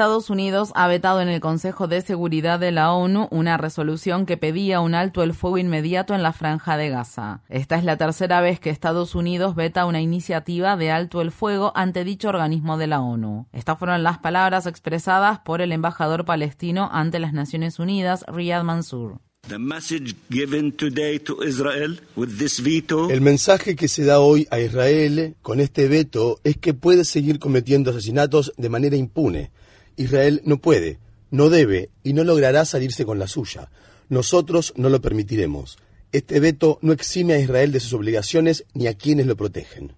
Estados Unidos ha vetado en el Consejo de Seguridad de la ONU una resolución que pedía un alto el fuego inmediato en la franja de Gaza. Esta es la tercera vez que Estados Unidos veta una iniciativa de alto el fuego ante dicho organismo de la ONU. Estas fueron las palabras expresadas por el embajador palestino ante las Naciones Unidas, Riyad Mansour. El mensaje que se da hoy a Israel con este veto es que puede seguir cometiendo asesinatos de manera impune Israel no puede, no debe y no logrará salirse con la suya. Nosotros no lo permitiremos. Este veto no exime a Israel de sus obligaciones ni a quienes lo protegen.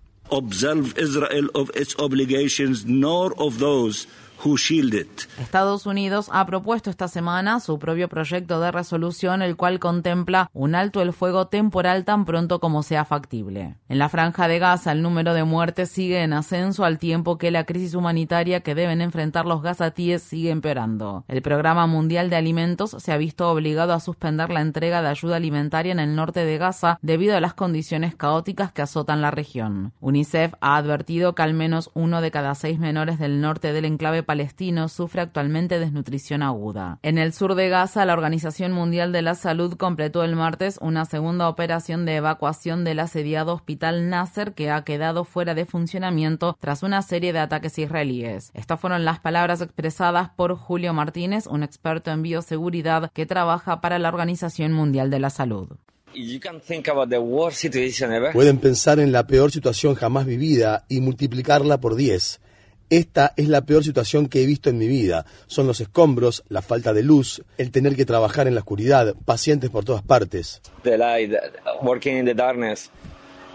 Estados Unidos ha propuesto esta semana su propio proyecto de resolución, el cual contempla un alto el fuego temporal tan pronto como sea factible. En la franja de Gaza, el número de muertes sigue en ascenso al tiempo que la crisis humanitaria que deben enfrentar los gazatíes sigue empeorando. El Programa Mundial de Alimentos se ha visto obligado a suspender la entrega de ayuda alimentaria en el norte de Gaza debido a las condiciones caóticas que azotan la región. UNICEF ha advertido que al menos uno de cada seis menores del norte del enclave palestino sufre actualmente desnutrición aguda. En el sur de Gaza, la Organización Mundial de la Salud completó el martes una segunda operación de evacuación del asediado hospital Nasser que ha quedado fuera de funcionamiento tras una serie de ataques israelíes. Estas fueron las palabras expresadas por Julio Martínez, un experto en bioseguridad que trabaja para la Organización Mundial de la Salud. Pueden pensar en la peor situación jamás vivida y multiplicarla por 10. Esta es la peor situación que he visto en mi vida. Son los escombros, la falta de luz, el tener que trabajar en la oscuridad, pacientes por todas partes. The working in the darkness,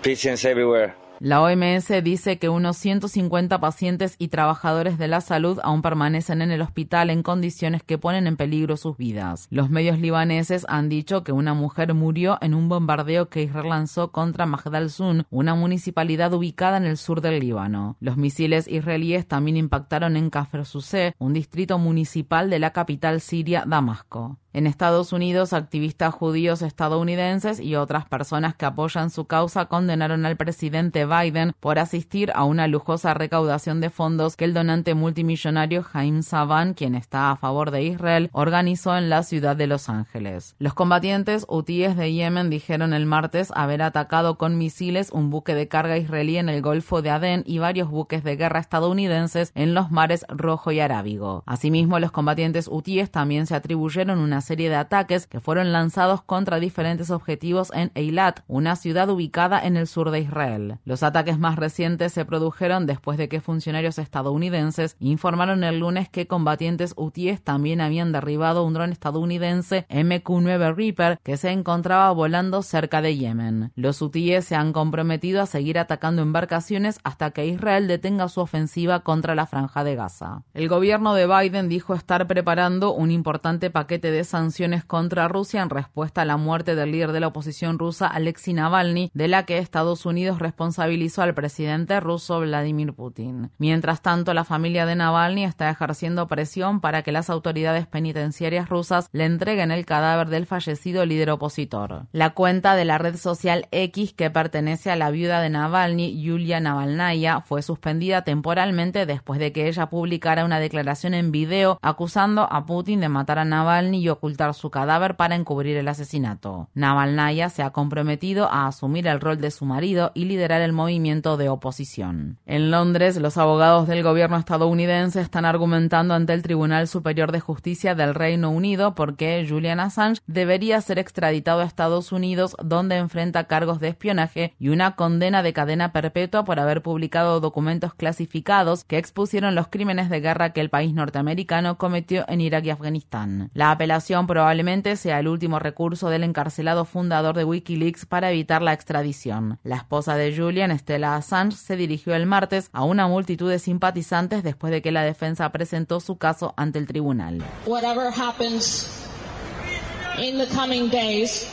patients everywhere. La OMS dice que unos 150 pacientes y trabajadores de la salud aún permanecen en el hospital en condiciones que ponen en peligro sus vidas. Los medios libaneses han dicho que una mujer murió en un bombardeo que Israel lanzó contra Magdal Sun, una municipalidad ubicada en el sur del Líbano. Los misiles israelíes también impactaron en Kafr Suse, un distrito municipal de la capital siria Damasco. En Estados Unidos, activistas judíos estadounidenses y otras personas que apoyan su causa condenaron al presidente Biden por asistir a una lujosa recaudación de fondos que el donante multimillonario Jaime Saban, quien está a favor de Israel, organizó en la ciudad de Los Ángeles. Los combatientes hutíes de Yemen dijeron el martes haber atacado con misiles un buque de carga israelí en el Golfo de Adén y varios buques de guerra estadounidenses en los mares Rojo y Arábigo. Asimismo, los combatientes hutíes también se atribuyeron una serie de ataques que fueron lanzados contra diferentes objetivos en Eilat, una ciudad ubicada en el sur de Israel. Los ataques más recientes se produjeron después de que funcionarios estadounidenses informaron el lunes que combatientes hutíes también habían derribado un dron estadounidense MQ-9 Reaper que se encontraba volando cerca de Yemen. Los hutíes se han comprometido a seguir atacando embarcaciones hasta que Israel detenga su ofensiva contra la franja de Gaza. El gobierno de Biden dijo estar preparando un importante paquete de sanciones contra Rusia en respuesta a la muerte del líder de la oposición rusa Alexei Navalny, de la que Estados Unidos responsabilizó al presidente ruso Vladimir Putin. Mientras tanto, la familia de Navalny está ejerciendo presión para que las autoridades penitenciarias rusas le entreguen el cadáver del fallecido líder opositor. La cuenta de la red social X que pertenece a la viuda de Navalny, Yulia Navalnaya, fue suspendida temporalmente después de que ella publicara una declaración en video acusando a Putin de matar a Navalny y ocultar su cadáver para encubrir el asesinato. Navalnaya se ha comprometido a asumir el rol de su marido y liderar el movimiento de oposición. En Londres, los abogados del gobierno estadounidense están argumentando ante el Tribunal Superior de Justicia del Reino Unido porque Julian Assange debería ser extraditado a Estados Unidos donde enfrenta cargos de espionaje y una condena de cadena perpetua por haber publicado documentos clasificados que expusieron los crímenes de guerra que el país norteamericano cometió en Irak y Afganistán. La apelación probablemente sea el último recurso del encarcelado fundador de Wikileaks para evitar la extradición. La esposa de Julian, Stella Assange, se dirigió el martes a una multitud de simpatizantes después de que la defensa presentó su caso ante el tribunal.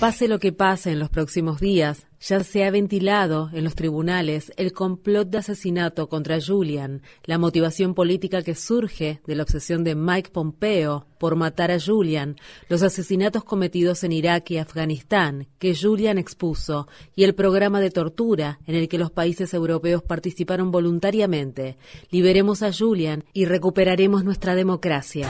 Pase lo que pase en los próximos días, ya se ha ventilado en los tribunales el complot de asesinato contra Julian, la motivación política que surge de la obsesión de Mike Pompeo por matar a Julian, los asesinatos cometidos en Irak y Afganistán que Julian expuso y el programa de tortura en el que los países europeos participaron voluntariamente. Liberemos a Julian y recuperaremos nuestra democracia.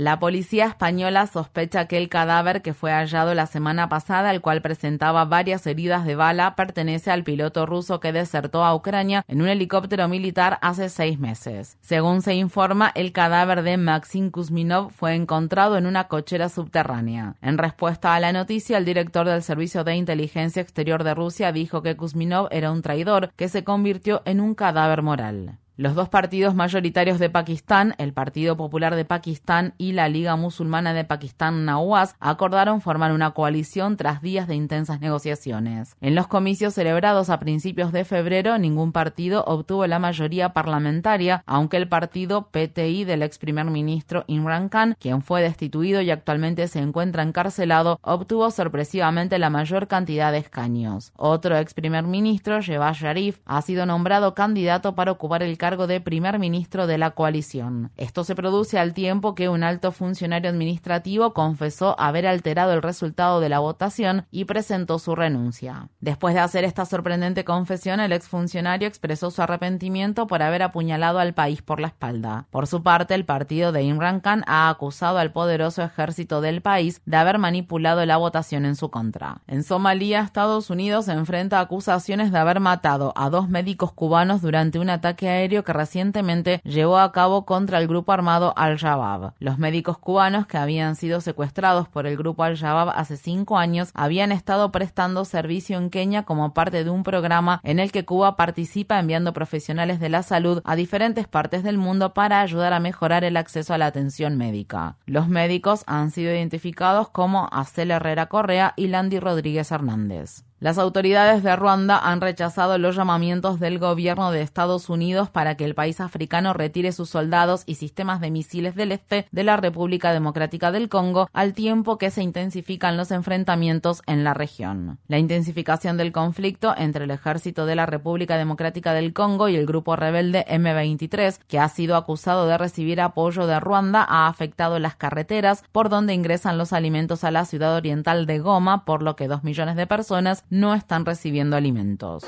La policía española sospecha que el cadáver que fue hallado la semana pasada, el cual presentaba varias heridas de bala, pertenece al piloto ruso que desertó a Ucrania en un helicóptero militar hace seis meses. Según se informa, el cadáver de Maxim Kuzminov fue encontrado en una cochera subterránea. En respuesta a la noticia, el director del Servicio de Inteligencia Exterior de Rusia dijo que Kuzminov era un traidor que se convirtió en un cadáver moral. Los dos partidos mayoritarios de Pakistán, el Partido Popular de Pakistán y la Liga Musulmana de Pakistán Nawaz, acordaron formar una coalición tras días de intensas negociaciones. En los comicios celebrados a principios de febrero, ningún partido obtuvo la mayoría parlamentaria, aunque el partido PTI del ex primer ministro Imran Khan, quien fue destituido y actualmente se encuentra encarcelado, obtuvo sorpresivamente la mayor cantidad de escaños. Otro ex primer ministro, Shehbaz Sharif, ha sido nombrado candidato para ocupar el cargo de primer ministro de la coalición. Esto se produce al tiempo que un alto funcionario administrativo confesó haber alterado el resultado de la votación y presentó su renuncia. Después de hacer esta sorprendente confesión, el exfuncionario expresó su arrepentimiento por haber apuñalado al país por la espalda. Por su parte, el partido de Imran Khan ha acusado al poderoso ejército del país de haber manipulado la votación en su contra. En Somalia, Estados Unidos enfrenta acusaciones de haber matado a dos médicos cubanos durante un ataque aéreo que recientemente llevó a cabo contra el grupo armado Al-Shabaab. Los médicos cubanos que habían sido secuestrados por el grupo Al-Shabaab hace cinco años habían estado prestando servicio en Kenia como parte de un programa en el que Cuba participa enviando profesionales de la salud a diferentes partes del mundo para ayudar a mejorar el acceso a la atención médica. Los médicos han sido identificados como Acel Herrera Correa y Landy Rodríguez Hernández. Las autoridades de Ruanda han rechazado los llamamientos del gobierno de Estados Unidos para que el país africano retire sus soldados y sistemas de misiles del este de la República Democrática del Congo, al tiempo que se intensifican los enfrentamientos en la región. La intensificación del conflicto entre el ejército de la República Democrática del Congo y el grupo rebelde M23, que ha sido acusado de recibir apoyo de Ruanda, ha afectado las carreteras por donde ingresan los alimentos a la ciudad oriental de Goma, por lo que dos millones de personas no están recibiendo alimentos.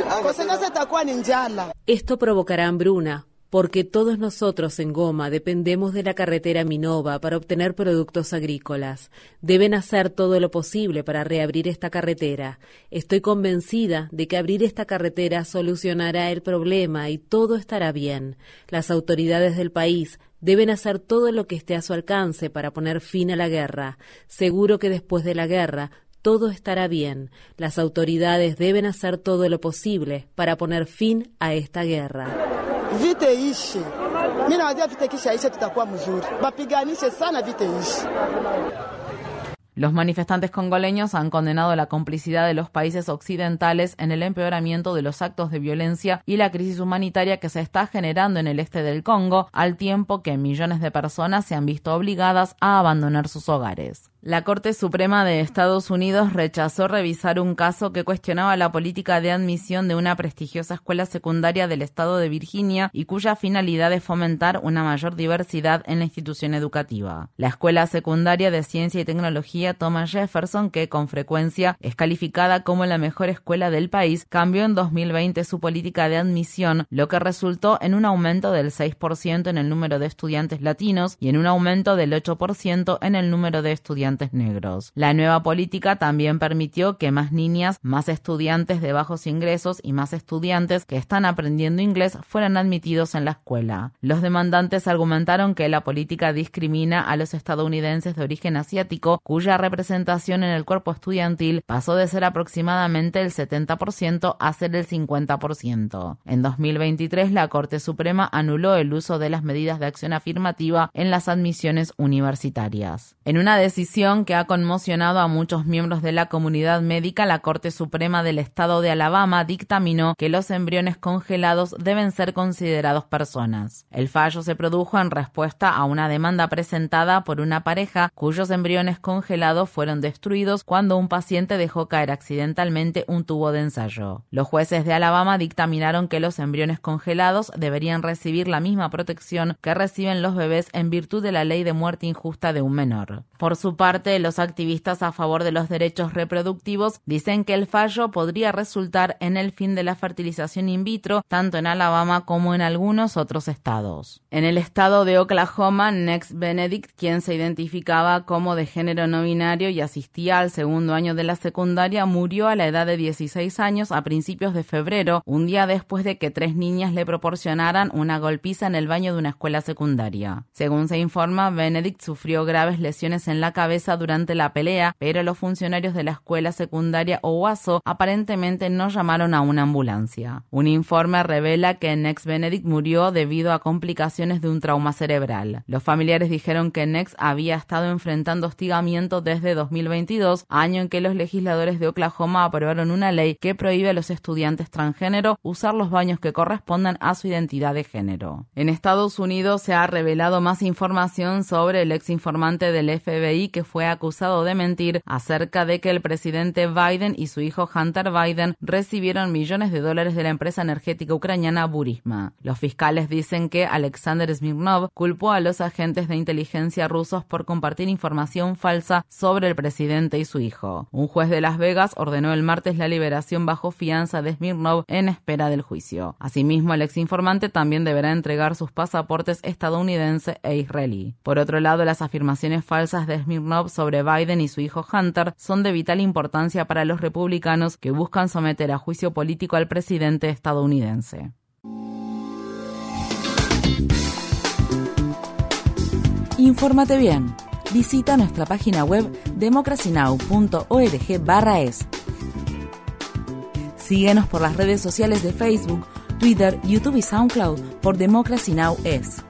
Esto provocará hambruna, porque todos nosotros en Goma dependemos de la carretera Minova para obtener productos agrícolas. Deben hacer todo lo posible para reabrir esta carretera. Estoy convencida de que abrir esta carretera solucionará el problema y todo estará bien. Las autoridades del país deben hacer todo lo que esté a su alcance para poner fin a la guerra. Seguro que después de la guerra todo estará bien. Las autoridades deben hacer todo lo posible para poner fin a esta guerra. Los manifestantes congoleños han condenado la complicidad de los países occidentales en el empeoramiento de los actos de violencia y la crisis humanitaria que se está generando en el este del Congo, al tiempo que millones de personas se han visto obligadas a abandonar sus hogares. La Corte Suprema de Estados Unidos rechazó revisar un caso que cuestionaba la política de admisión de una prestigiosa escuela secundaria del estado de Virginia y cuya finalidad es fomentar una mayor diversidad en la institución educativa. La Escuela Secundaria de Ciencia y Tecnología Thomas Jefferson, que con frecuencia es calificada como la mejor escuela del país, cambió en 2020 su política de admisión, lo que resultó en un aumento del 6% en el número de estudiantes latinos y en un aumento del 8% en el número de estudiantes negros. La nueva política también permitió que más niñas, más estudiantes de bajos ingresos y más estudiantes que están aprendiendo inglés fueran admitidos en la escuela. Los demandantes argumentaron que la política discrimina a los estadounidenses de origen asiático, cuya representación en el cuerpo estudiantil pasó de ser aproximadamente el 70% a ser el 50%. En 2023, la Corte Suprema anuló el uso de las medidas de acción afirmativa en las admisiones universitarias. En una decisión que ha conmocionado a muchos miembros de la comunidad médica, la Corte Suprema del Estado de Alabama dictaminó que los embriones congelados deben ser considerados personas. El fallo se produjo en respuesta a una demanda presentada por una pareja cuyos embriones congelados fueron destruidos cuando un paciente dejó caer accidentalmente un tubo de ensayo. Los jueces de Alabama dictaminaron que los embriones congelados deberían recibir la misma protección que reciben los bebés en virtud de la ley de muerte injusta de un menor. Por su parte, los activistas a favor de los derechos reproductivos dicen que el fallo podría resultar en el fin de la fertilización in vitro tanto en Alabama como en algunos otros estados. En el estado de Oklahoma, Next Benedict, quien se identificaba como de género no binario y asistía al segundo año de la secundaria, murió a la edad de 16 años a principios de febrero, un día después de que tres niñas le proporcionaran una golpiza en el baño de una escuela secundaria. Según se informa, Benedict sufrió graves lesiones en la cabeza durante la pelea, pero los funcionarios de la escuela secundaria Owasso aparentemente no llamaron a una ambulancia. Un informe revela que Nex Benedict murió debido a complicaciones de un trauma cerebral. Los familiares dijeron que Nex había estado enfrentando hostigamiento desde 2022, año en que los legisladores de Oklahoma aprobaron una ley que prohíbe a los estudiantes transgénero usar los baños que correspondan a su identidad de género. En Estados Unidos se ha revelado más información sobre el ex informante del FBI que fue acusado de mentir acerca de que el presidente Biden y su hijo Hunter Biden recibieron millones de dólares de la empresa energética ucraniana Burisma. Los fiscales dicen que Alexander Smirnov culpó a los agentes de inteligencia rusos por compartir información falsa sobre el presidente y su hijo. Un juez de Las Vegas ordenó el martes la liberación bajo fianza de Smirnov en espera del juicio. Asimismo, el ex informante también deberá entregar sus pasaportes estadounidense e israelí. Por otro lado, las afirmaciones falsas de Sobre Biden y su hijo Hunter son de vital importancia para los republicanos que buscan someter a juicio político al presidente estadounidense. Infórmate bien. Visita nuestra página web democracynow.org/es. Síguenos por las redes sociales de Facebook, Twitter, YouTube y SoundCloud por Democracy Now! es.